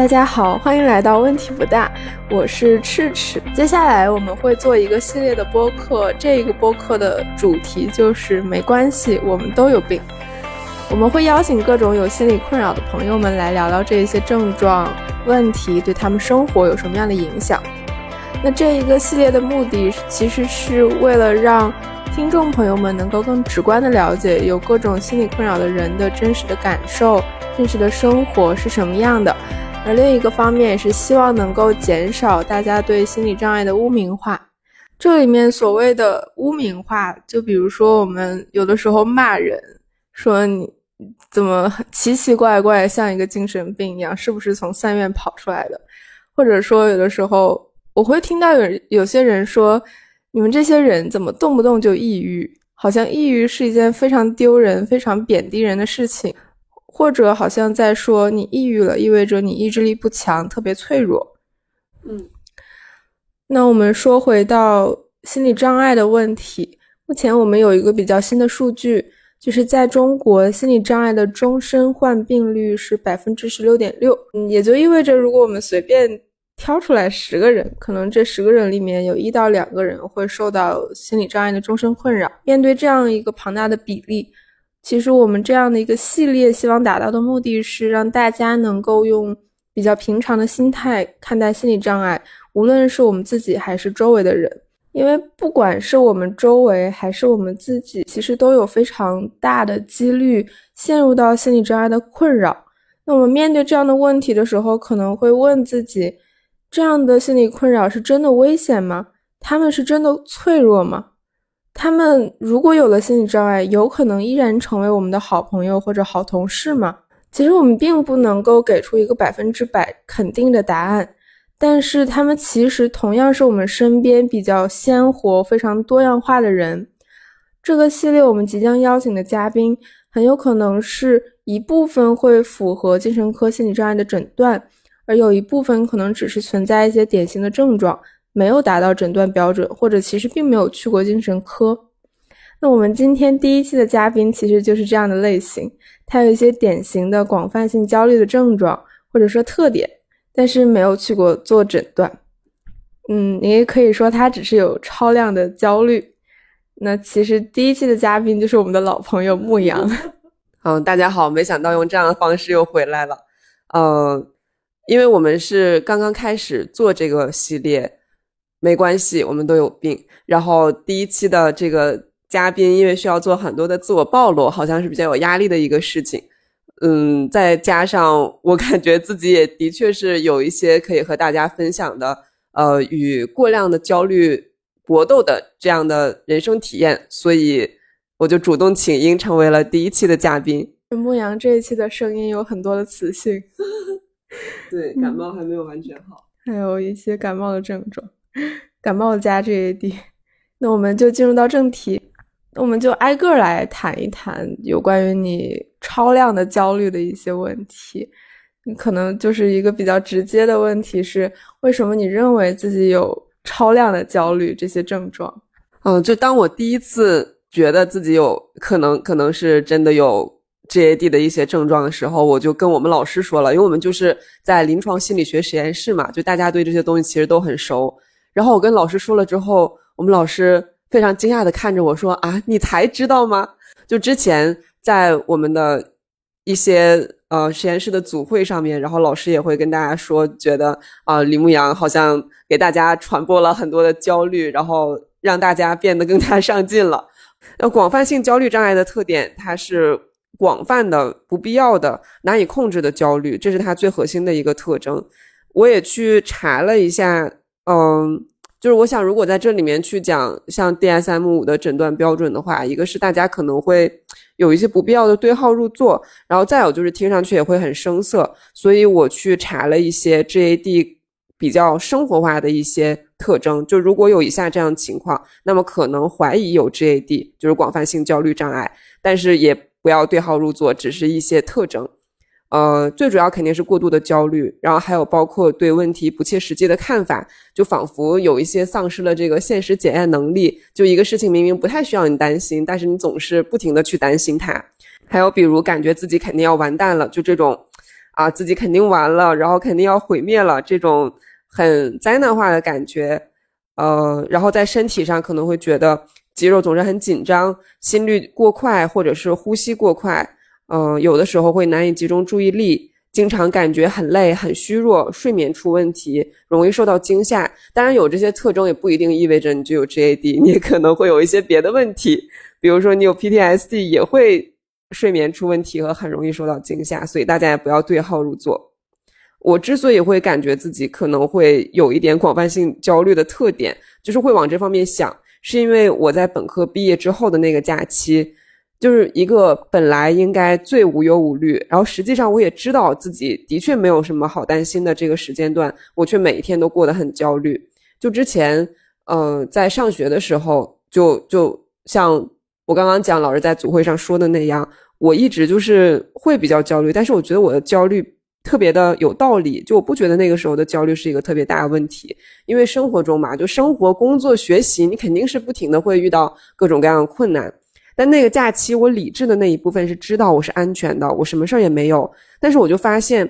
大家好，欢迎来到问题不大，我是赤赤。接下来我们会做一个系列的播客，这一个播客的主题就是没关系，我们都有病。我们会邀请各种有心理困扰的朋友们来聊聊这些症状、问题对他们生活有什么样的影响。那这一个系列的目的其实是为了让听众朋友们能够更直观的了解有各种心理困扰的人的真实的感受、真实的生活是什么样的。而另一个方面也是希望能够减少大家对心理障碍的污名化。这里面所谓的污名化，就比如说我们有的时候骂人，说你怎么奇奇怪怪，像一个精神病一样，是不是从三院跑出来的？或者说有的时候我会听到有有些人说，你们这些人怎么动不动就抑郁？好像抑郁是一件非常丢人、非常贬低人的事情。或者好像在说你抑郁了，意味着你意志力不强，特别脆弱。嗯，那我们说回到心理障碍的问题，目前我们有一个比较新的数据，就是在中国心理障碍的终身患病率是百分之十六点六。嗯，也就意味着如果我们随便挑出来十个人，可能这十个人里面有一到两个人会受到心理障碍的终身困扰。面对这样一个庞大的比例。其实我们这样的一个系列，希望达到的目的是让大家能够用比较平常的心态看待心理障碍，无论是我们自己还是周围的人，因为不管是我们周围还是我们自己，其实都有非常大的几率陷入到心理障碍的困扰。那我们面对这样的问题的时候，可能会问自己：这样的心理困扰是真的危险吗？他们是真的脆弱吗？他们如果有了心理障碍，有可能依然成为我们的好朋友或者好同事吗？其实我们并不能够给出一个百分之百肯定的答案，但是他们其实同样是我们身边比较鲜活、非常多样化的人。这个系列我们即将邀请的嘉宾，很有可能是一部分会符合精神科心理障碍的诊断，而有一部分可能只是存在一些典型的症状。没有达到诊断标准，或者其实并没有去过精神科。那我们今天第一期的嘉宾其实就是这样的类型，他有一些典型的广泛性焦虑的症状或者说特点，但是没有去过做诊断。嗯，你也可以说他只是有超量的焦虑。那其实第一期的嘉宾就是我们的老朋友牧羊。嗯，大家好，没想到用这样的方式又回来了。嗯，因为我们是刚刚开始做这个系列。没关系，我们都有病。然后第一期的这个嘉宾，因为需要做很多的自我暴露，好像是比较有压力的一个事情。嗯，再加上我感觉自己也的确是有一些可以和大家分享的，呃，与过量的焦虑搏斗的这样的人生体验，所以我就主动请缨成为了第一期的嘉宾。牧羊这一期的声音有很多的磁性，对，感冒还没有完全好，还有一些感冒的症状。感冒加 GAD，那我们就进入到正题，那我们就挨个来谈一谈有关于你超量的焦虑的一些问题。你可能就是一个比较直接的问题是，为什么你认为自己有超量的焦虑这些症状？嗯，就当我第一次觉得自己有可能可能是真的有。GAD 的一些症状的时候，我就跟我们老师说了，因为我们就是在临床心理学实验室嘛，就大家对这些东西其实都很熟。然后我跟老师说了之后，我们老师非常惊讶的看着我说：“啊，你才知道吗？就之前在我们的一些呃实验室的组会上面，然后老师也会跟大家说，觉得啊李牧阳好像给大家传播了很多的焦虑，然后让大家变得更加 上进了。那广泛性焦虑障碍的特点，它是广泛的、不必要的、难以控制的焦虑，这是它最核心的一个特征。我也去查了一下。”嗯，就是我想，如果在这里面去讲像 DSM 五的诊断标准的话，一个是大家可能会有一些不必要的对号入座，然后再有就是听上去也会很生涩，所以我去查了一些 GAD 比较生活化的一些特征。就如果有以下这样情况，那么可能怀疑有 GAD，就是广泛性焦虑障碍，但是也不要对号入座，只是一些特征。呃，最主要肯定是过度的焦虑，然后还有包括对问题不切实际的看法，就仿佛有一些丧失了这个现实检验能力。就一个事情明明不太需要你担心，但是你总是不停的去担心它。还有比如感觉自己肯定要完蛋了，就这种，啊自己肯定完了，然后肯定要毁灭了这种很灾难化的感觉。呃，然后在身体上可能会觉得肌肉总是很紧张，心率过快，或者是呼吸过快。嗯，有的时候会难以集中注意力，经常感觉很累、很虚弱，睡眠出问题，容易受到惊吓。当然，有这些特征也不一定意味着你就有 GAD，你可能会有一些别的问题，比如说你有 PTSD，也会睡眠出问题和很容易受到惊吓。所以大家也不要对号入座。我之所以会感觉自己可能会有一点广泛性焦虑的特点，就是会往这方面想，是因为我在本科毕业之后的那个假期。就是一个本来应该最无忧无虑，然后实际上我也知道自己的确没有什么好担心的这个时间段，我却每一天都过得很焦虑。就之前，嗯，在上学的时候，就就像我刚刚讲老师在组会上说的那样，我一直就是会比较焦虑，但是我觉得我的焦虑特别的有道理，就我不觉得那个时候的焦虑是一个特别大的问题，因为生活中嘛，就生活、工作、学习，你肯定是不停的会遇到各种各样的困难。但那个假期，我理智的那一部分是知道我是安全的，我什么事儿也没有。但是我就发现，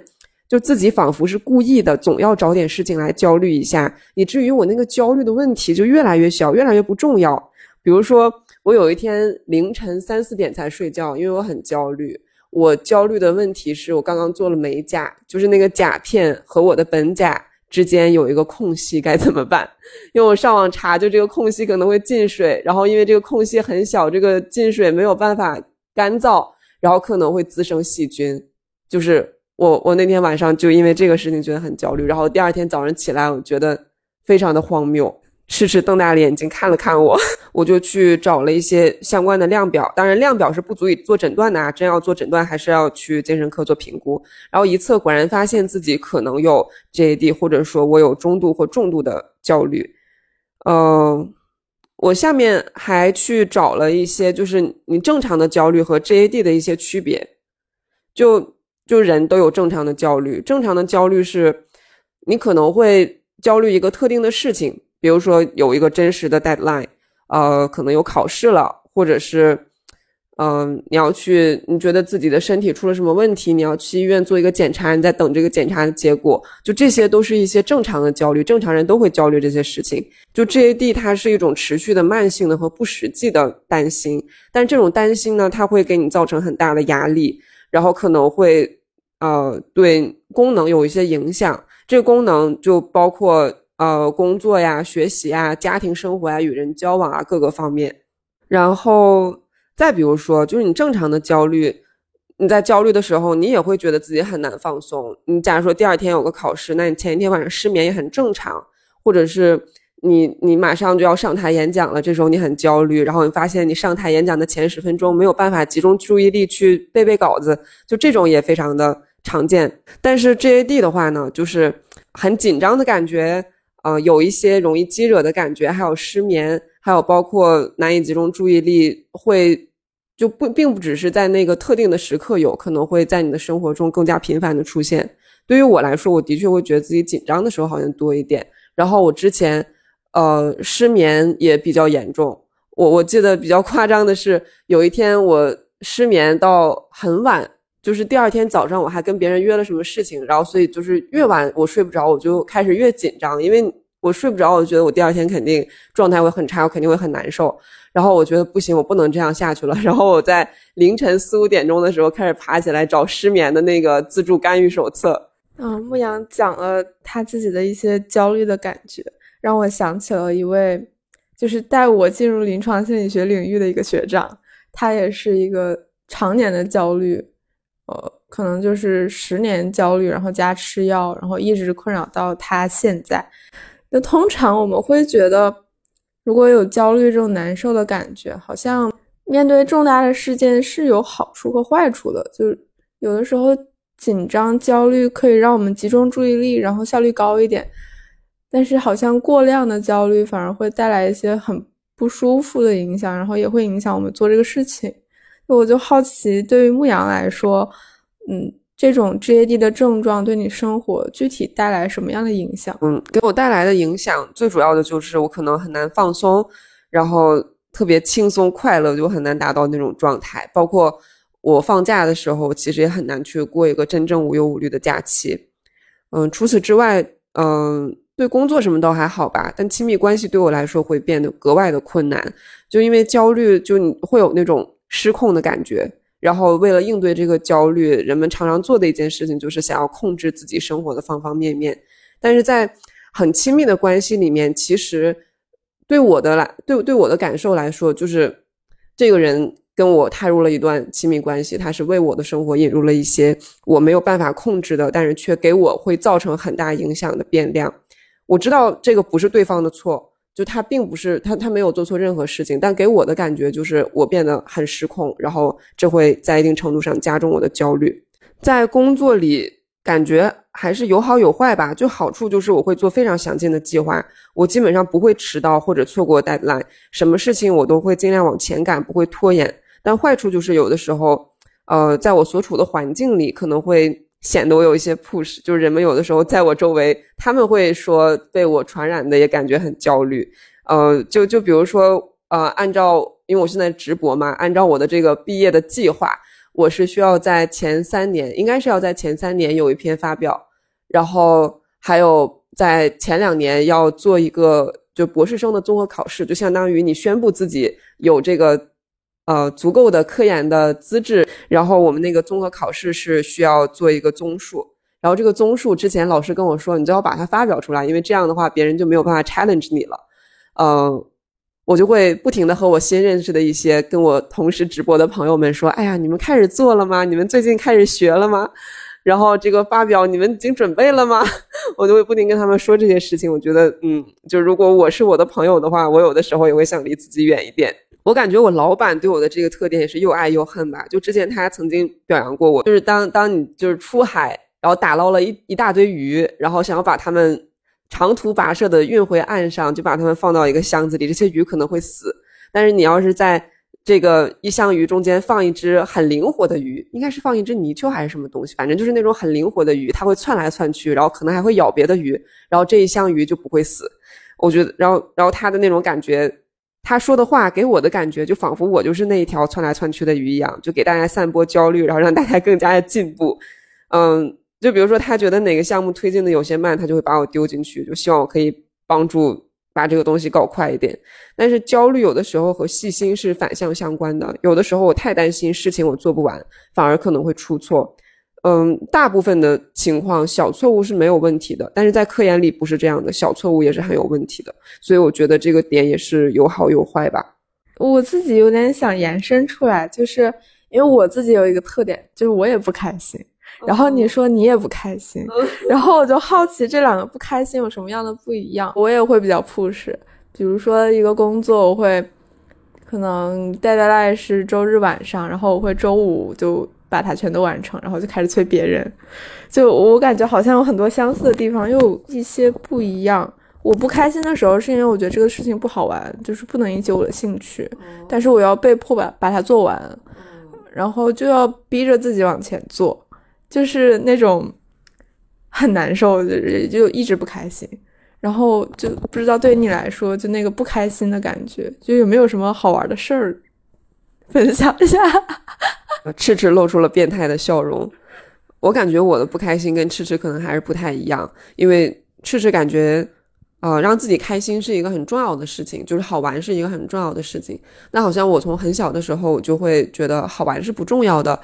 就自己仿佛是故意的，总要找点事情来焦虑一下，以至于我那个焦虑的问题就越来越小，越来越不重要。比如说，我有一天凌晨三四点才睡觉，因为我很焦虑。我焦虑的问题是我刚刚做了美甲，就是那个甲片和我的本甲。之间有一个空隙该怎么办？因为我上网查，就这个空隙可能会进水，然后因为这个空隙很小，这个进水没有办法干燥，然后可能会滋生细菌。就是我我那天晚上就因为这个事情觉得很焦虑，然后第二天早上起来，我觉得非常的荒谬。痴痴瞪大了眼睛看了看我，我就去找了一些相关的量表。当然，量表是不足以做诊断的啊，真要做诊断，还是要去精神科做评估。然后一测，果然发现自己可能有 GAD，或者说我有中度或重度的焦虑。嗯，我下面还去找了一些，就是你正常的焦虑和 GAD 的一些区别。就就人都有正常的焦虑，正常的焦虑是，你可能会焦虑一个特定的事情。比如说有一个真实的 deadline，呃，可能有考试了，或者是，嗯，你要去，你觉得自己的身体出了什么问题，你要去医院做一个检查，你在等这个检查的结果，就这些都是一些正常的焦虑，正常人都会焦虑这些事情。就 GAD 它是一种持续的慢性的和不实际的担心，但这种担心呢，它会给你造成很大的压力，然后可能会，呃，对功能有一些影响。这个功能就包括。呃，工作呀、学习呀、家庭生活呀、与人交往啊，各个方面。然后再比如说，就是你正常的焦虑，你在焦虑的时候，你也会觉得自己很难放松。你假如说第二天有个考试，那你前一天晚上失眠也很正常。或者是你你马上就要上台演讲了，这时候你很焦虑，然后你发现你上台演讲的前十分钟没有办法集中注意力去背背稿子，就这种也非常的常见。但是 GAD 的话呢，就是很紧张的感觉。呃，有一些容易激惹的感觉，还有失眠，还有包括难以集中注意力，会就不并不只是在那个特定的时刻有可能会在你的生活中更加频繁的出现。对于我来说，我的确会觉得自己紧张的时候好像多一点。然后我之前呃失眠也比较严重，我我记得比较夸张的是有一天我失眠到很晚。就是第二天早上，我还跟别人约了什么事情，然后所以就是越晚我睡不着，我就开始越紧张，因为我睡不着，我觉得我第二天肯定状态会很差，我肯定会很难受。然后我觉得不行，我不能这样下去了。然后我在凌晨四五点钟的时候开始爬起来找失眠的那个自助干预手册。嗯，牧羊讲了他自己的一些焦虑的感觉，让我想起了一位就是带我进入临床心理学领域的一个学长，他也是一个常年的焦虑。呃，可能就是十年焦虑，然后加吃药，然后一直困扰到他现在。那通常我们会觉得，如果有焦虑这种难受的感觉，好像面对重大的事件是有好处和坏处的。就有的时候紧张、焦虑可以让我们集中注意力，然后效率高一点。但是好像过量的焦虑反而会带来一些很不舒服的影响，然后也会影响我们做这个事情。我就好奇，对于牧羊来说，嗯，这种 GAD 的症状对你生活具体带来什么样的影响？嗯，给我带来的影响最主要的就是我可能很难放松，然后特别轻松快乐就很难达到那种状态。包括我放假的时候，其实也很难去过一个真正无忧无虑的假期。嗯，除此之外，嗯，对工作什么都还好吧，但亲密关系对我来说会变得格外的困难，就因为焦虑，就你会有那种失控的感觉。然后为了应对这个焦虑，人们常常做的一件事情就是想要控制自己生活的方方面面。但是在很亲密的关系里面，其实对我的来对对我的感受来说，就是这个人。跟我踏入了一段亲密关系，他是为我的生活引入了一些我没有办法控制的，但是却给我会造成很大影响的变量。我知道这个不是对方的错，就他并不是他他没有做错任何事情，但给我的感觉就是我变得很失控，然后这会在一定程度上加重我的焦虑，在工作里。感觉还是有好有坏吧。就好处就是我会做非常详尽的计划，我基本上不会迟到或者错过 deadline，什么事情我都会尽量往前赶，不会拖延。但坏处就是有的时候，呃，在我所处的环境里可能会显得我有一些 push，就是人们有的时候在我周围，他们会说被我传染的也感觉很焦虑。呃，就就比如说，呃，按照因为我现在直播嘛，按照我的这个毕业的计划。我是需要在前三年，应该是要在前三年有一篇发表，然后还有在前两年要做一个就博士生的综合考试，就相当于你宣布自己有这个呃足够的科研的资质，然后我们那个综合考试是需要做一个综述，然后这个综述之前老师跟我说，你就要把它发表出来，因为这样的话别人就没有办法 challenge 你了，嗯。我就会不停的和我新认识的一些跟我同时直播的朋友们说：“哎呀，你们开始做了吗？你们最近开始学了吗？然后这个发表你们已经准备了吗？” 我就会不停跟他们说这些事情。我觉得，嗯，就如果我是我的朋友的话，我有的时候也会想离自己远一点。我感觉我老板对我的这个特点也是又爱又恨吧。就之前他曾经表扬过我，就是当当你就是出海，然后打捞了一一大堆鱼，然后想要把它们。长途跋涉的运回岸上，就把它们放到一个箱子里。这些鱼可能会死，但是你要是在这个一箱鱼中间放一只很灵活的鱼，应该是放一只泥鳅还是什么东西，反正就是那种很灵活的鱼，它会窜来窜去，然后可能还会咬别的鱼，然后这一箱鱼就不会死。我觉得，然后，然后他的那种感觉，他说的话给我的感觉，就仿佛我就是那一条窜来窜去的鱼一样，就给大家散播焦虑，然后让大家更加的进步。嗯。就比如说，他觉得哪个项目推进的有些慢，他就会把我丢进去，就希望我可以帮助把这个东西搞快一点。但是焦虑有的时候和细心是反向相关的，有的时候我太担心事情我做不完，反而可能会出错。嗯，大部分的情况小错误是没有问题的，但是在科研里不是这样的，小错误也是很有问题的。所以我觉得这个点也是有好有坏吧。我自己有点想延伸出来，就是因为我自己有一个特点，就是我也不开心。然后你说你也不开心，然后我就好奇这两个不开心有什么样的不一样。我也会比较 push，比如说一个工作，我会可能 deadline 是周日晚上，然后我会周五就把它全都完成，然后就开始催别人。就我感觉好像有很多相似的地方，又有一些不一样。我不开心的时候是因为我觉得这个事情不好玩，就是不能引起我的兴趣，但是我要被迫把把它做完，然后就要逼着自己往前做。就是那种很难受，就就一直不开心，然后就不知道对你来说，就那个不开心的感觉，就有没有什么好玩的事儿分享一下？赤赤露出了变态的笑容。我感觉我的不开心跟赤赤可能还是不太一样，因为赤赤感觉。呃，让自己开心是一个很重要的事情，就是好玩是一个很重要的事情。那好像我从很小的时候就会觉得好玩是不重要的，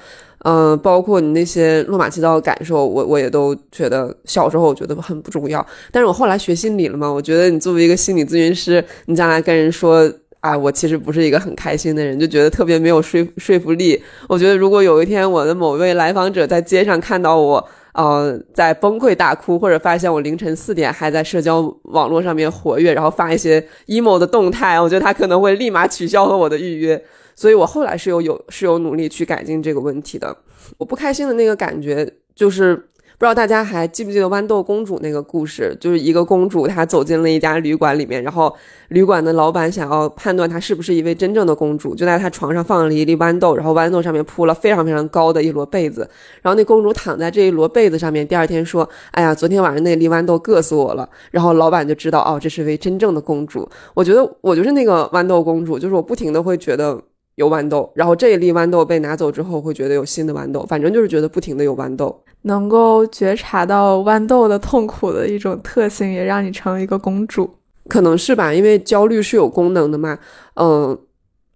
嗯，包括你那些乱码七糟的感受，我我也都觉得小时候我觉得很不重要。但是我后来学心理了嘛，我觉得你作为一个心理咨询师，你将来跟人说，啊，我其实不是一个很开心的人，就觉得特别没有说说服力。我觉得如果有一天我的某位来访者在街上看到我，呃，在崩溃大哭，或者发现我凌晨四点还在社交网络上面活跃，然后发一些 emo 的动态，我觉得他可能会立马取消和我的预约。所以我后来是有有是有努力去改进这个问题的。我不开心的那个感觉就是。不知道大家还记不记得豌豆公主那个故事？就是一个公主，她走进了一家旅馆里面，然后旅馆的老板想要判断她是不是一位真正的公主，就在她床上放了一粒豌豆，然后豌豆上面铺了非常非常高的一摞被子，然后那公主躺在这一摞被子上面，第二天说：“哎呀，昨天晚上那粒豌豆硌死我了。”然后老板就知道，哦，这是位真正的公主。我觉得我就是那个豌豆公主，就是我不停的会觉得有豌豆，然后这一粒豌豆被拿走之后会觉得有新的豌豆，反正就是觉得不停的有豌豆。能够觉察到豌豆的痛苦的一种特性，也让你成为一个公主，可能是吧？因为焦虑是有功能的嘛。嗯，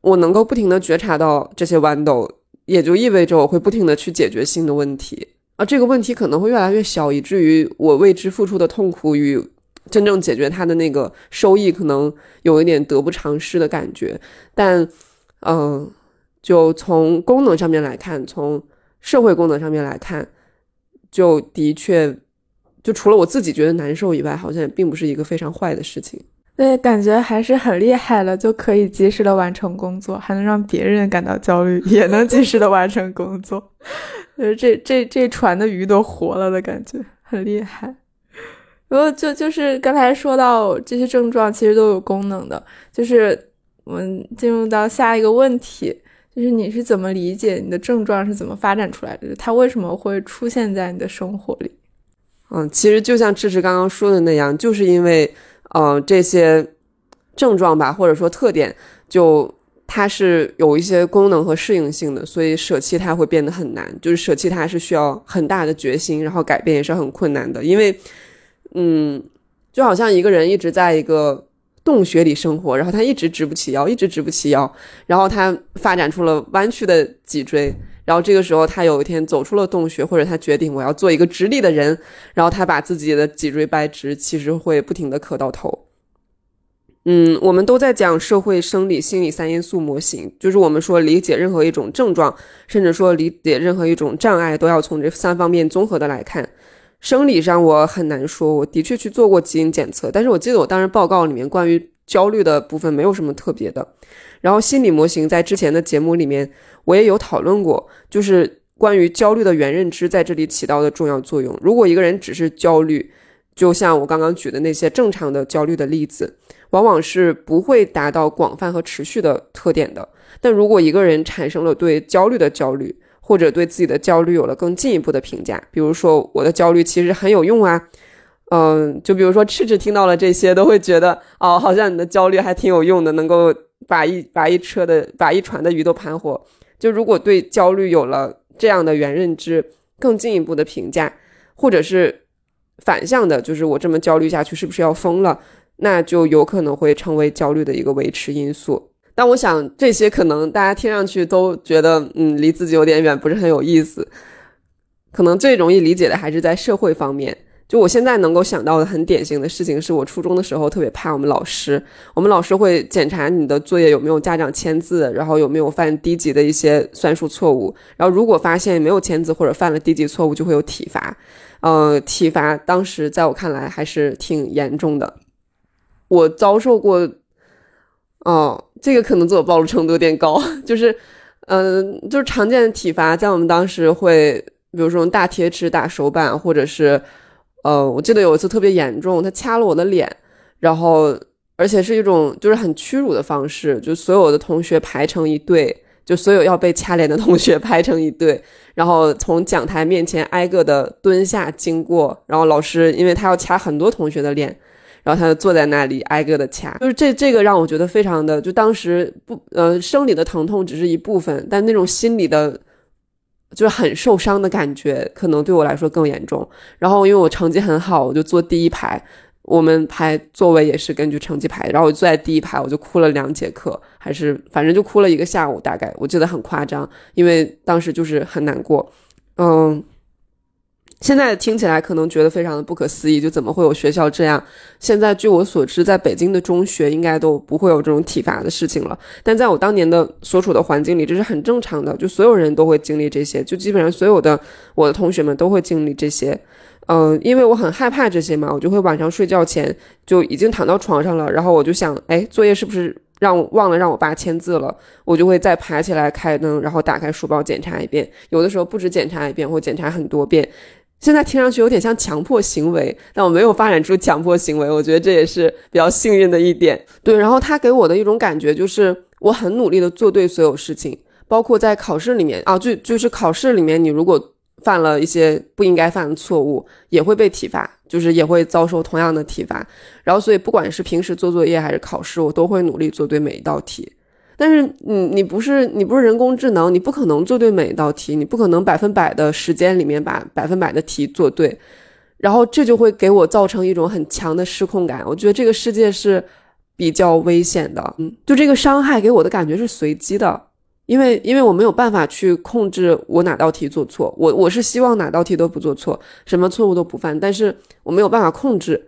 我能够不停的觉察到这些豌豆，也就意味着我会不停的去解决新的问题，啊这个问题可能会越来越小，以至于我为之付出的痛苦与真正解决它的那个收益，可能有一点得不偿失的感觉。但，嗯，就从功能上面来看，从社会功能上面来看。就的确，就除了我自己觉得难受以外，好像也并不是一个非常坏的事情。对，感觉还是很厉害了，就可以及时的完成工作，还能让别人感到焦虑，也能及时的完成工作。就是这这这船的鱼都活了的感觉，很厉害。然后就就是刚才说到这些症状其实都有功能的，就是我们进入到下一个问题。就是你是怎么理解你的症状是怎么发展出来的？它为什么会出现在你的生活里？嗯，其实就像智智刚刚说的那样，就是因为，呃，这些症状吧，或者说特点，就它是有一些功能和适应性的，所以舍弃它会变得很难。就是舍弃它是需要很大的决心，然后改变也是很困难的。因为，嗯，就好像一个人一直在一个。洞穴里生活，然后他一直直不起腰，一直直不起腰，然后他发展出了弯曲的脊椎，然后这个时候他有一天走出了洞穴，或者他决定我要做一个直立的人，然后他把自己的脊椎掰直，其实会不停的磕到头。嗯，我们都在讲社会、生理、心理三因素模型，就是我们说理解任何一种症状，甚至说理解任何一种障碍，都要从这三方面综合的来看。生理上我很难说，我的确去做过基因检测，但是我记得我当时报告里面关于焦虑的部分没有什么特别的。然后心理模型在之前的节目里面我也有讨论过，就是关于焦虑的原认知在这里起到的重要作用。如果一个人只是焦虑，就像我刚刚举的那些正常的焦虑的例子，往往是不会达到广泛和持续的特点的。但如果一个人产生了对焦虑的焦虑，或者对自己的焦虑有了更进一步的评价，比如说我的焦虑其实很有用啊，嗯，就比如说赤赤听到了这些都会觉得哦，好像你的焦虑还挺有用的，能够把一把一车的把一船的鱼都盘活。就如果对焦虑有了这样的原认知，更进一步的评价，或者是反向的，就是我这么焦虑下去是不是要疯了，那就有可能会成为焦虑的一个维持因素。但我想，这些可能大家听上去都觉得，嗯，离自己有点远，不是很有意思。可能最容易理解的还是在社会方面。就我现在能够想到的很典型的事情，是我初中的时候特别怕我们老师。我们老师会检查你的作业有没有家长签字，然后有没有犯低级的一些算术错误。然后如果发现没有签字或者犯了低级错误，就会有体罚。呃，体罚当时在我看来还是挺严重的。我遭受过。哦，这个可能自我暴露程度有点高，就是，嗯，就是常见的体罚，在我们当时会，比如说用大铁尺打手板，或者是，呃，我记得有一次特别严重，他掐了我的脸，然后，而且是一种就是很屈辱的方式，就所有的同学排成一队，就所有要被掐脸的同学 排成一队，然后从讲台面前挨个的蹲下经过，然后老师因为他要掐很多同学的脸。然后他就坐在那里挨个的掐，就是这这个让我觉得非常的，就当时不呃生理的疼痛只是一部分，但那种心理的，就是很受伤的感觉，可能对我来说更严重。然后因为我成绩很好，我就坐第一排，我们排座位也是根据成绩排，然后我坐在第一排，我就哭了两节课，还是反正就哭了一个下午，大概我记得很夸张，因为当时就是很难过，嗯。现在听起来可能觉得非常的不可思议，就怎么会有学校这样？现在据我所知，在北京的中学应该都不会有这种体罚的事情了。但在我当年的所处的环境里，这是很正常的，就所有人都会经历这些，就基本上所有的我的同学们都会经历这些。嗯，因为我很害怕这些嘛，我就会晚上睡觉前就已经躺到床上了，然后我就想，哎，作业是不是让忘了让我爸签字了？我就会再爬起来开灯，然后打开书包检查一遍。有的时候不止检查一遍，或检查很多遍。现在听上去有点像强迫行为，但我没有发展出强迫行为，我觉得这也是比较幸运的一点。对，然后他给我的一种感觉就是我很努力的做对所有事情，包括在考试里面啊，就就是考试里面，你如果犯了一些不应该犯的错误，也会被体罚，就是也会遭受同样的体罚。然后，所以不管是平时做作业还是考试，我都会努力做对每一道题。但是你你不是你不是人工智能，你不可能做对每一道题，你不可能百分百的时间里面把百分百的题做对，然后这就会给我造成一种很强的失控感。我觉得这个世界是比较危险的，嗯，就这个伤害给我的感觉是随机的，因为因为我没有办法去控制我哪道题做错，我我是希望哪道题都不做错，什么错误都不犯，但是我没有办法控制。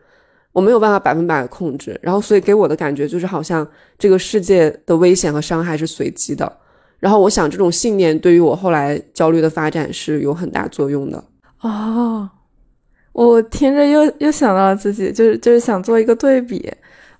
我没有办法百分百的控制，然后所以给我的感觉就是好像这个世界的危险和伤害是随机的。然后我想这种信念对于我后来焦虑的发展是有很大作用的。哦，我听着又又想到了自己，就是就是想做一个对比。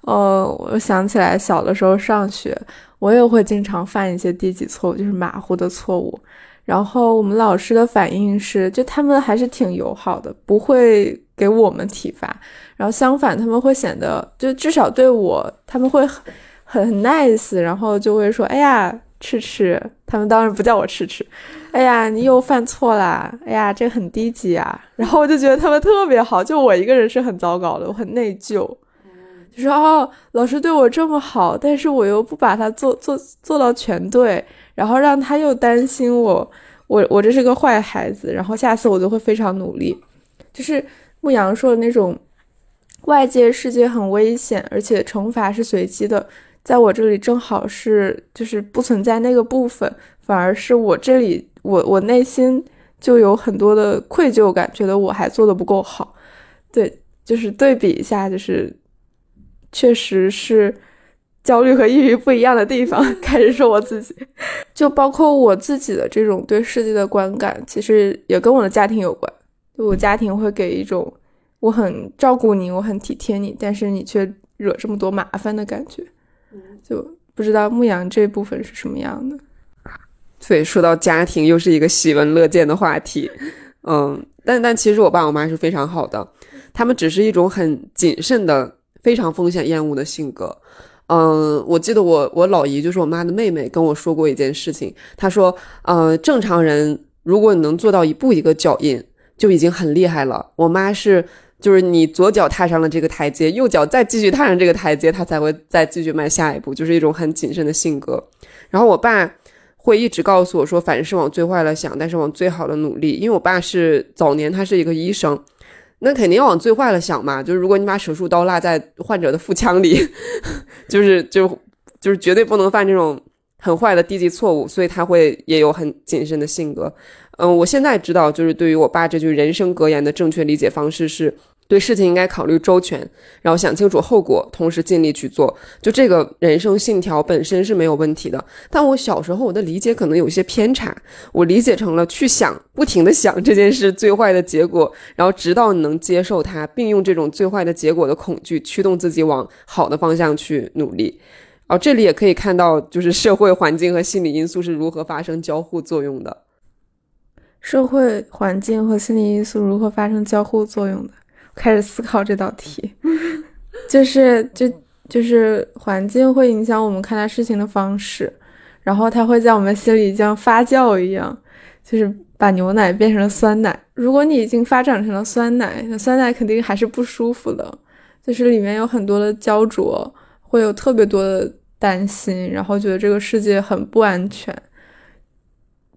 哦，我想起来小的时候上学，我也会经常犯一些低级错误，就是马虎的错误。然后我们老师的反应是，就他们还是挺友好的，不会给我们体罚。然后相反，他们会显得就至少对我，他们会很很 nice，然后就会说：“哎呀，吃吃。”他们当然不叫我吃吃。哎呀，你又犯错啦！哎呀，这很低级啊！然后我就觉得他们特别好，就我一个人是很糟糕的，我很内疚。就说哦，老师对我这么好，但是我又不把他做做做到全对。然后让他又担心我，我我这是个坏孩子，然后下次我就会非常努力。就是牧羊说的那种，外界世界很危险，而且惩罚是随机的，在我这里正好是就是不存在那个部分，反而是我这里我我内心就有很多的愧疚感，觉得我还做的不够好。对，就是对比一下，就是确实是。焦虑和抑郁不一样的地方，开始说我自己，就包括我自己的这种对世界的观感，其实也跟我的家庭有关。就我家庭会给一种我很照顾你，我很体贴你，但是你却惹这么多麻烦的感觉。就不知道牧羊这部分是什么样的。所以说到家庭，又是一个喜闻乐见的话题。嗯，但但其实我爸我妈是非常好的，他们只是一种很谨慎的、非常风险厌恶的性格。嗯，我记得我我老姨就是我妈的妹妹跟我说过一件事情。她说，呃，正常人如果你能做到一步一个脚印，就已经很厉害了。我妈是，就是你左脚踏上了这个台阶，右脚再继续踏上这个台阶，她才会再继续迈下一步，就是一种很谨慎的性格。然后我爸会一直告诉我说，凡事往最坏了想，但是往最好的努力。因为我爸是早年他是一个医生。那肯定要往最坏了想嘛，就是如果你把手术刀落在患者的腹腔里，就是就就是绝对不能犯这种很坏的低级错误，所以他会也有很谨慎的性格。嗯，我现在知道，就是对于我爸这句人生格言的正确理解方式是。对事情应该考虑周全，然后想清楚后果，同时尽力去做。就这个人生信条本身是没有问题的，但我小时候我的理解可能有些偏差，我理解成了去想，不停的想这件事最坏的结果，然后直到你能接受它，并用这种最坏的结果的恐惧驱动自己往好的方向去努力。哦，这里也可以看到，就是社会环境和心理因素是如何发生交互作用的。社会环境和心理因素如何发生交互作用的？开始思考这道题，就是就就是环境会影响我们看待事情的方式，然后它会在我们心里像发酵一样，就是把牛奶变成了酸奶。如果你已经发展成了酸奶，那酸奶肯定还是不舒服的，就是里面有很多的焦灼，会有特别多的担心，然后觉得这个世界很不安全。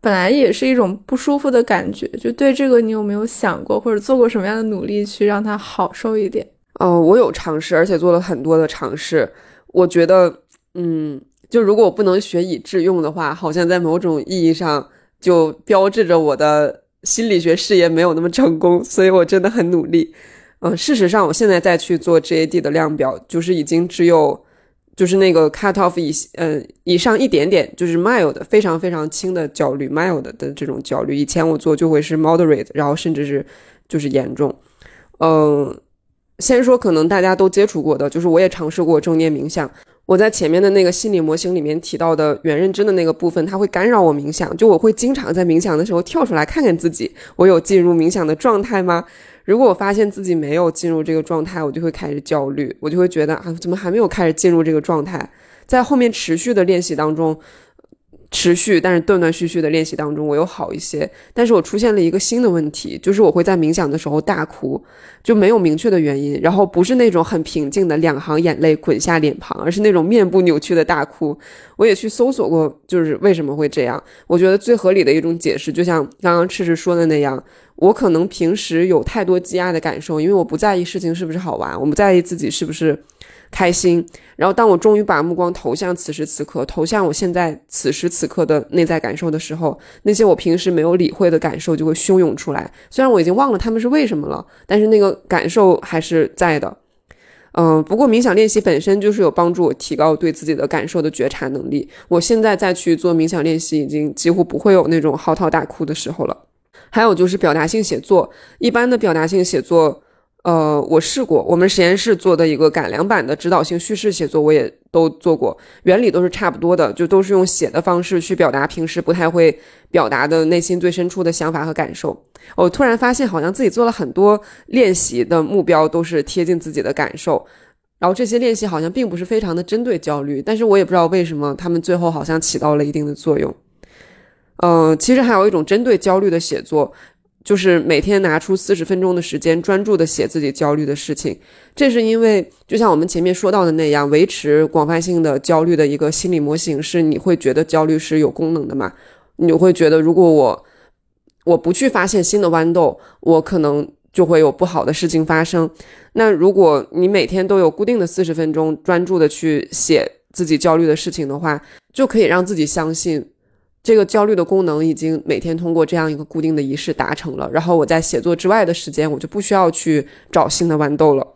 本来也是一种不舒服的感觉，就对这个你有没有想过，或者做过什么样的努力去让它好受一点？哦，我有尝试，而且做了很多的尝试。我觉得，嗯，就如果我不能学以致用的话，好像在某种意义上就标志着我的心理学事业没有那么成功。所以我真的很努力。嗯，事实上，我现在再去做 GAD 的量表，就是已经只有。就是那个 cut off 以呃以上一点点，就是 mild 非常非常轻的焦虑，mild 的这种焦虑。以前我做就会是 moderate，然后甚至是就是严重。嗯，先说可能大家都接触过的，就是我也尝试过正念冥想。我在前面的那个心理模型里面提到的原认知的那个部分，它会干扰我冥想，就我会经常在冥想的时候跳出来看看自己，我有进入冥想的状态吗？如果我发现自己没有进入这个状态，我就会开始焦虑，我就会觉得啊，怎么还没有开始进入这个状态？在后面持续的练习当中，持续但是断断续续的练习当中，我又好一些。但是我出现了一个新的问题，就是我会在冥想的时候大哭，就没有明确的原因，然后不是那种很平静的两行眼泪滚下脸庞，而是那种面部扭曲的大哭。我也去搜索过，就是为什么会这样。我觉得最合理的一种解释，就像刚刚赤赤说的那样，我可能平时有太多积压的感受，因为我不在意事情是不是好玩，我不在意自己是不是。开心，然后当我终于把目光投向此时此刻，投向我现在此时此刻的内在感受的时候，那些我平时没有理会的感受就会汹涌出来。虽然我已经忘了他们是为什么了，但是那个感受还是在的。嗯，不过冥想练习本身就是有帮助我提高对自己的感受的觉察能力。我现在再去做冥想练习，已经几乎不会有那种嚎啕大哭的时候了。还有就是表达性写作，一般的表达性写作。呃，我试过，我们实验室做的一个改良版的指导性叙事写作，我也都做过，原理都是差不多的，就都是用写的方式去表达平时不太会表达的内心最深处的想法和感受。我突然发现，好像自己做了很多练习的目标都是贴近自己的感受，然后这些练习好像并不是非常的针对焦虑，但是我也不知道为什么他们最后好像起到了一定的作用。嗯，其实还有一种针对焦虑的写作。就是每天拿出四十分钟的时间，专注的写自己焦虑的事情。这是因为，就像我们前面说到的那样，维持广泛性的焦虑的一个心理模型是，你会觉得焦虑是有功能的嘛？你会觉得，如果我我不去发现新的豌豆，我可能就会有不好的事情发生。那如果你每天都有固定的四十分钟，专注的去写自己焦虑的事情的话，就可以让自己相信。这个焦虑的功能已经每天通过这样一个固定的仪式达成了，然后我在写作之外的时间，我就不需要去找新的豌豆了。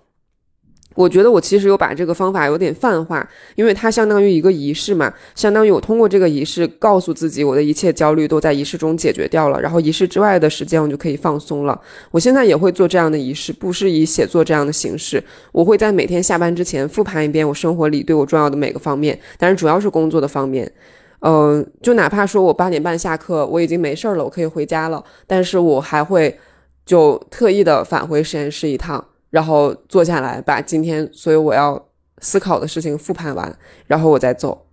我觉得我其实有把这个方法有点泛化，因为它相当于一个仪式嘛，相当于我通过这个仪式告诉自己，我的一切焦虑都在仪式中解决掉了，然后仪式之外的时间我就可以放松了。我现在也会做这样的仪式，不是以写作这样的形式，我会在每天下班之前复盘一遍我生活里对我重要的每个方面，但是主要是工作的方面。嗯，就哪怕说我八点半下课，我已经没事儿了，我可以回家了，但是我还会就特意的返回实验室一趟，然后坐下来把今天所有我要思考的事情复盘完，然后我再走。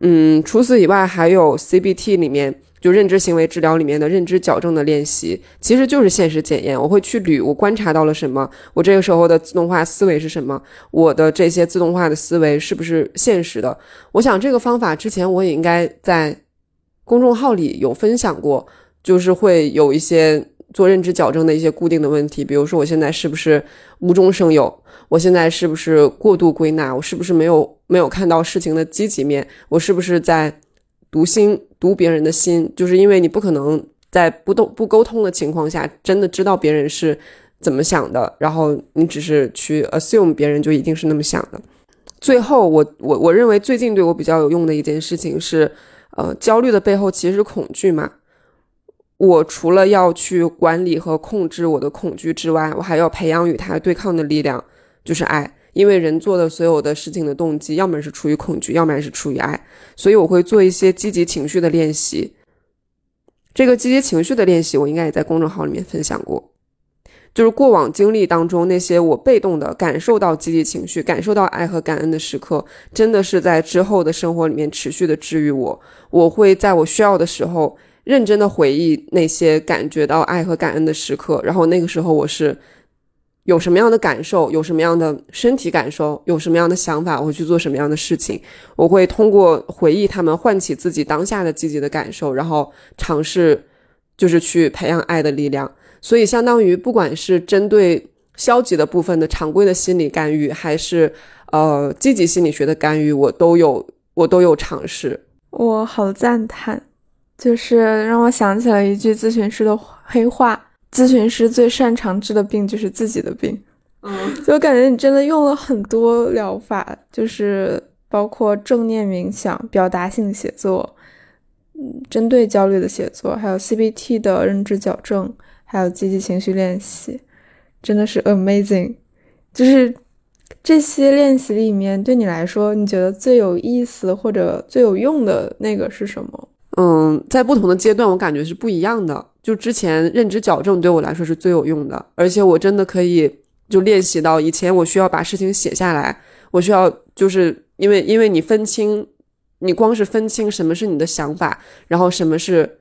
嗯，除此以外，还有 CBT 里面。就认知行为治疗里面的认知矫正的练习，其实就是现实检验。我会去捋，我观察到了什么，我这个时候的自动化思维是什么，我的这些自动化的思维是不是现实的？我想这个方法之前我也应该在公众号里有分享过，就是会有一些做认知矫正的一些固定的问题，比如说我现在是不是无中生有，我现在是不是过度归纳，我是不是没有没有看到事情的积极面，我是不是在。读心读别人的心，就是因为你不可能在不动不沟通的情况下，真的知道别人是怎么想的，然后你只是去 assume 别人就一定是那么想的。最后，我我我认为最近对我比较有用的一件事情是，呃，焦虑的背后其实是恐惧嘛。我除了要去管理和控制我的恐惧之外，我还要培养与它对抗的力量，就是爱。因为人做的所有的事情的动机，要么是出于恐惧，要么是出于爱，所以我会做一些积极情绪的练习。这个积极情绪的练习，我应该也在公众号里面分享过。就是过往经历当中那些我被动的感受到积极情绪、感受到爱和感恩的时刻，真的是在之后的生活里面持续的治愈我。我会在我需要的时候，认真的回忆那些感觉到爱和感恩的时刻，然后那个时候我是。有什么样的感受，有什么样的身体感受，有什么样的想法，我会去做什么样的事情。我会通过回忆他们，唤起自己当下的积极的感受，然后尝试就是去培养爱的力量。所以，相当于不管是针对消极的部分的常规的心理干预，还是呃积极心理学的干预，我都有我都有尝试。我好赞叹，就是让我想起了一句咨询师的黑话。咨询师最擅长治的病就是自己的病，嗯，就感觉你真的用了很多疗法，就是包括正念冥想、表达性写作，嗯，针对焦虑的写作，还有 CBT 的认知矫正，还有积极情绪练习，真的是 amazing。就是这些练习里面，对你来说，你觉得最有意思或者最有用的那个是什么？嗯，在不同的阶段，我感觉是不一样的。就之前认知矫正对我来说是最有用的，而且我真的可以就练习到以前我需要把事情写下来，我需要就是因为因为你分清你光是分清什么是你的想法，然后什么是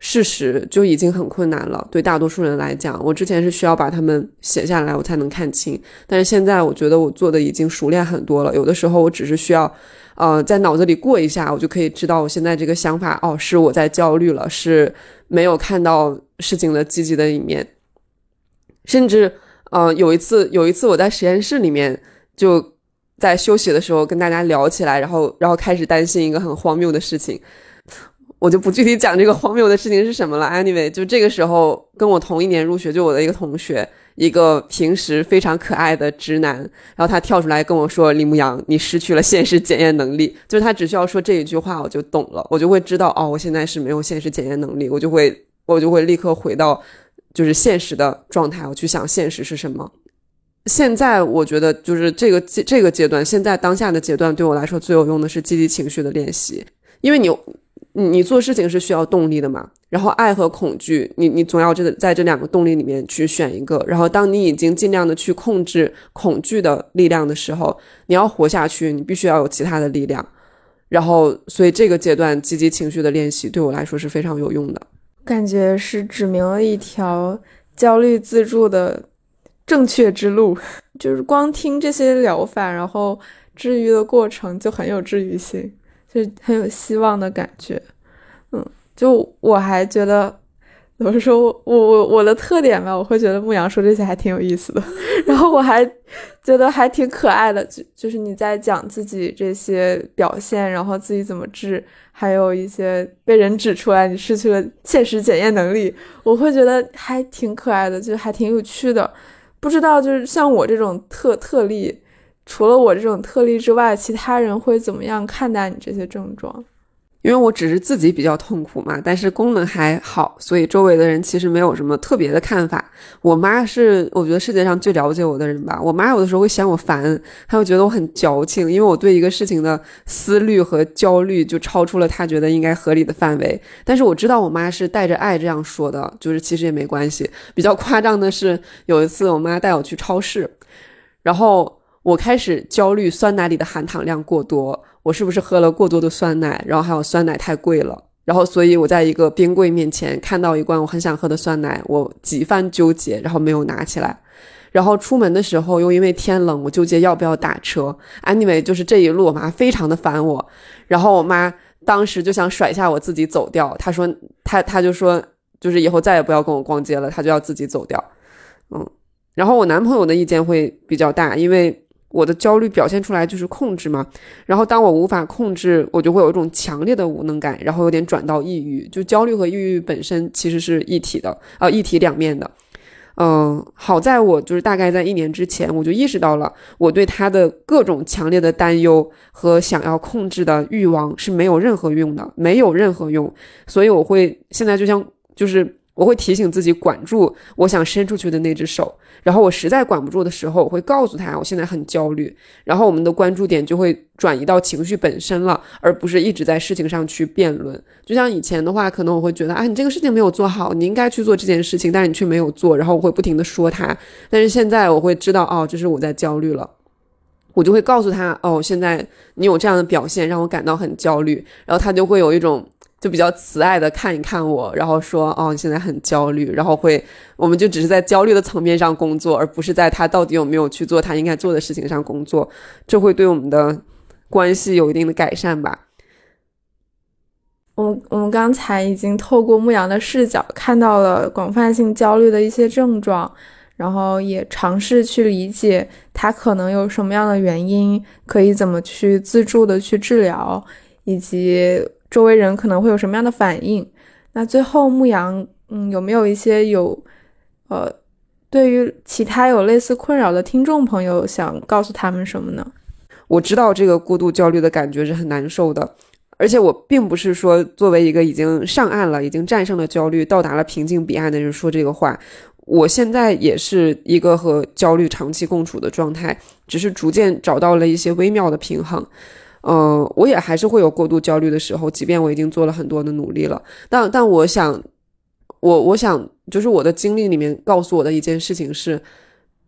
事实，就已经很困难了。对大多数人来讲，我之前是需要把它们写下来，我才能看清。但是现在，我觉得我做的已经熟练很多了。有的时候，我只是需要，呃，在脑子里过一下，我就可以知道我现在这个想法，哦，是我在焦虑了，是没有看到事情的积极的一面。甚至，呃，有一次，有一次我在实验室里面就。在休息的时候跟大家聊起来，然后然后开始担心一个很荒谬的事情，我就不具体讲这个荒谬的事情是什么了。Anyway，就这个时候跟我同一年入学，就我的一个同学，一个平时非常可爱的直男，然后他跳出来跟我说：“李牧阳，你失去了现实检验能力。”就是他只需要说这一句话，我就懂了，我就会知道哦，我现在是没有现实检验能力，我就会我就会立刻回到就是现实的状态，我去想现实是什么。现在我觉得就是这个这个阶段，现在当下的阶段对我来说最有用的是积极情绪的练习，因为你你做事情是需要动力的嘛，然后爱和恐惧，你你总要这在这两个动力里面去选一个，然后当你已经尽量的去控制恐惧的力量的时候，你要活下去，你必须要有其他的力量，然后所以这个阶段积极情绪的练习对我来说是非常有用的，感觉是指明了一条焦虑自助的。正确之路 就是光听这些疗法，然后治愈的过程就很有治愈性，就很有希望的感觉。嗯，就我还觉得。怎么说？我我我的特点吧，我会觉得牧羊说这些还挺有意思的，然后我还觉得还挺可爱的。就就是你在讲自己这些表现，然后自己怎么治，还有一些被人指出来你失去了现实检验能力，我会觉得还挺可爱的，就还挺有趣的。不知道，就是像我这种特特例，除了我这种特例之外，其他人会怎么样看待你这些症状？因为我只是自己比较痛苦嘛，但是功能还好，所以周围的人其实没有什么特别的看法。我妈是我觉得世界上最了解我的人吧。我妈有的时候会嫌我烦，她会觉得我很矫情，因为我对一个事情的思虑和焦虑就超出了她觉得应该合理的范围。但是我知道我妈是带着爱这样说的，就是其实也没关系。比较夸张的是，有一次我妈带我去超市，然后。我开始焦虑酸奶里的含糖量过多，我是不是喝了过多的酸奶？然后还有酸奶太贵了，然后所以我在一个冰柜面前看到一罐我很想喝的酸奶，我几番纠结，然后没有拿起来。然后出门的时候又因为天冷，我纠结要不要打车。Anyway，就是这一路我妈非常的烦我，然后我妈当时就想甩下我自己走掉，她说她她就说就是以后再也不要跟我逛街了，她就要自己走掉。嗯，然后我男朋友的意见会比较大，因为。我的焦虑表现出来就是控制嘛，然后当我无法控制，我就会有一种强烈的无能感，然后有点转到抑郁。就焦虑和抑郁本身其实是一体的，啊，一体两面的。嗯，好在我就是大概在一年之前，我就意识到了我对他的各种强烈的担忧和想要控制的欲望是没有任何用的，没有任何用。所以我会现在就像就是。我会提醒自己管住我想伸出去的那只手，然后我实在管不住的时候，我会告诉他我现在很焦虑，然后我们的关注点就会转移到情绪本身了，而不是一直在事情上去辩论。就像以前的话，可能我会觉得啊，你这个事情没有做好，你应该去做这件事情，但是你却没有做，然后我会不停的说他。但是现在我会知道，哦，这是我在焦虑了，我就会告诉他，哦，现在你有这样的表现，让我感到很焦虑，然后他就会有一种。就比较慈爱的看一看我，然后说：“哦，你现在很焦虑。”然后会，我们就只是在焦虑的层面上工作，而不是在他到底有没有去做他应该做的事情上工作。这会对我们的关系有一定的改善吧。我我们刚才已经透过牧羊的视角看到了广泛性焦虑的一些症状，然后也尝试去理解他可能有什么样的原因，可以怎么去自助的去治疗，以及。周围人可能会有什么样的反应？那最后牧羊，嗯，有没有一些有，呃，对于其他有类似困扰的听众朋友，想告诉他们什么呢？我知道这个过度焦虑的感觉是很难受的，而且我并不是说作为一个已经上岸了、已经战胜了焦虑、到达了平静彼岸的人说这个话。我现在也是一个和焦虑长期共处的状态，只是逐渐找到了一些微妙的平衡。嗯，我也还是会有过度焦虑的时候，即便我已经做了很多的努力了。但但我想，我我想，就是我的经历里面告诉我的一件事情是，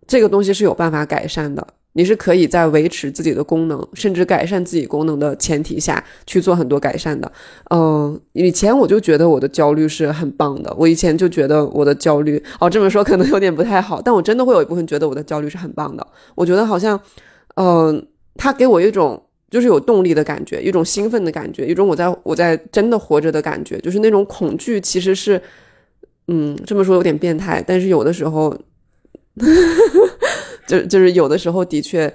这个东西是有办法改善的。你是可以在维持自己的功能，甚至改善自己功能的前提下去做很多改善的。嗯，以前我就觉得我的焦虑是很棒的，我以前就觉得我的焦虑，哦，这么说可能有点不太好，但我真的会有一部分觉得我的焦虑是很棒的。我觉得好像，嗯，它给我一种就是有动力的感觉，一种兴奋的感觉，一种我在我在真的活着的感觉。就是那种恐惧其实是，嗯，这么说有点变态，但是有的时候。就就是有的时候的确，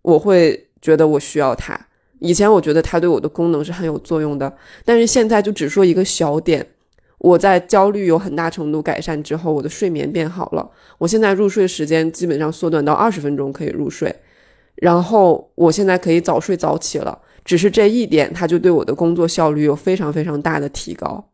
我会觉得我需要它。以前我觉得它对我的功能是很有作用的，但是现在就只说一个小点，我在焦虑有很大程度改善之后，我的睡眠变好了。我现在入睡时间基本上缩短到二十分钟可以入睡，然后我现在可以早睡早起了。只是这一点，它就对我的工作效率有非常非常大的提高。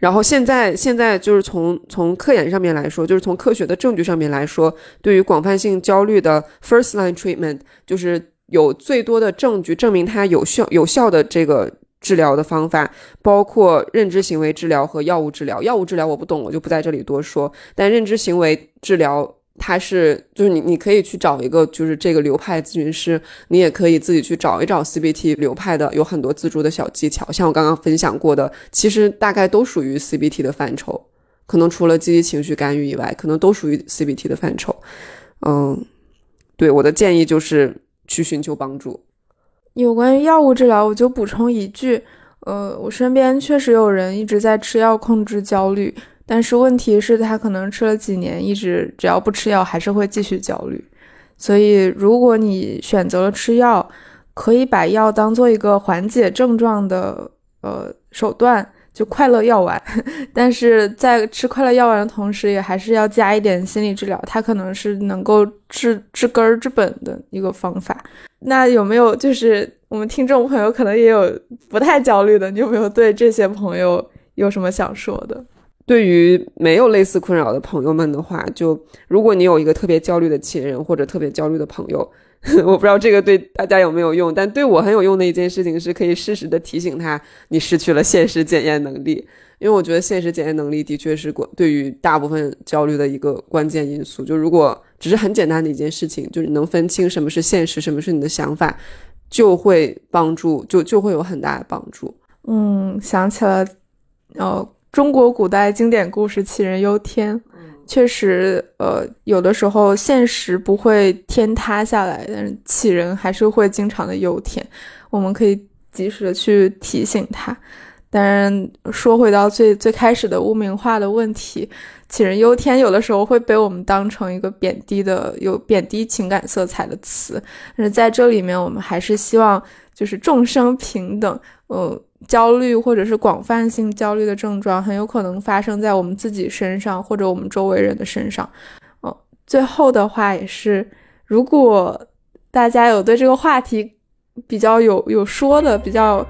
然后现在，现在就是从从科研上面来说，就是从科学的证据上面来说，对于广泛性焦虑的 first line treatment，就是有最多的证据证明它有效有效的这个治疗的方法，包括认知行为治疗和药物治疗。药物治疗我不懂，我就不在这里多说。但认知行为治疗。它是，就是你，你可以去找一个，就是这个流派咨询师，你也可以自己去找一找 CBT 流派的，有很多自助的小技巧，像我刚刚分享过的，其实大概都属于 CBT 的范畴，可能除了积极情绪干预以外，可能都属于 CBT 的范畴。嗯，对，我的建议就是去寻求帮助。有关于药物治疗，我就补充一句，呃，我身边确实有人一直在吃药控制焦虑。但是问题是，他可能吃了几年，一直只要不吃药，还是会继续焦虑。所以，如果你选择了吃药，可以把药当做一个缓解症状的呃手段，就快乐药丸。但是在吃快乐药丸的同时，也还是要加一点心理治疗，它可能是能够治治根儿治本的一个方法。那有没有就是我们听众朋友可能也有不太焦虑的？你有没有对这些朋友有什么想说的？对于没有类似困扰的朋友们的话，就如果你有一个特别焦虑的亲人或者特别焦虑的朋友，我不知道这个对大家有没有用，但对我很有用的一件事情是可以适时的提醒他，你失去了现实检验能力。因为我觉得现实检验能力的确是关对于大部分焦虑的一个关键因素。就如果只是很简单的一件事情，就是能分清什么是现实，什么是你的想法，就会帮助，就就会有很大的帮助。嗯，想起了，哦。中国古代经典故事“杞人忧天”，确实，呃，有的时候现实不会天塌下来，但是杞人还是会经常的忧天。我们可以及时的去提醒他。当然，说回到最最开始的污名化的问题，“杞人忧天”有的时候会被我们当成一个贬低的、有贬低情感色彩的词。但是在这里面，我们还是希望就是众生平等，呃。焦虑或者是广泛性焦虑的症状，很有可能发生在我们自己身上或者我们周围人的身上。哦，最后的话也是，如果大家有对这个话题比较有有说的，比较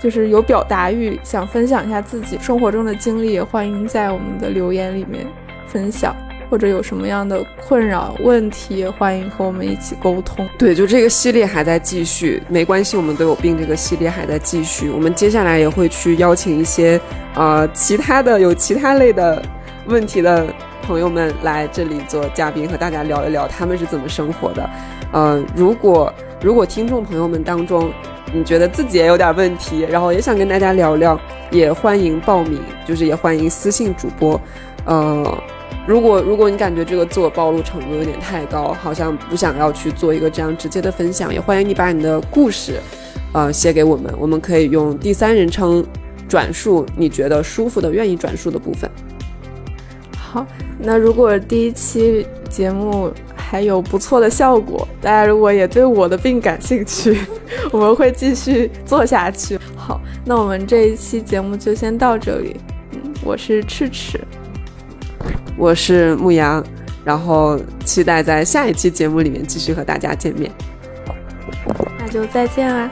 就是有表达欲，想分享一下自己生活中的经历，也欢迎在我们的留言里面分享。或者有什么样的困扰问题，也欢迎和我们一起沟通。对，就这个系列还在继续，没关系，我们都有病。这个系列还在继续，我们接下来也会去邀请一些呃其他的有其他类的问题的朋友们来这里做嘉宾，和大家聊一聊他们是怎么生活的。嗯，如果如果听众朋友们当中你觉得自己也有点问题，然后也想跟大家聊聊，也欢迎报名，就是也欢迎私信主播，呃。如果如果你感觉这个自我暴露程度有点太高，好像不想要去做一个这样直接的分享，也欢迎你把你的故事，呃，写给我们，我们可以用第三人称转述你觉得舒服的、愿意转述的部分。好，那如果第一期节目还有不错的效果，大家如果也对我的病感兴趣，我们会继续做下去。好，那我们这一期节目就先到这里。嗯，我是赤赤。我是牧羊，然后期待在下一期节目里面继续和大家见面。那就再见啦。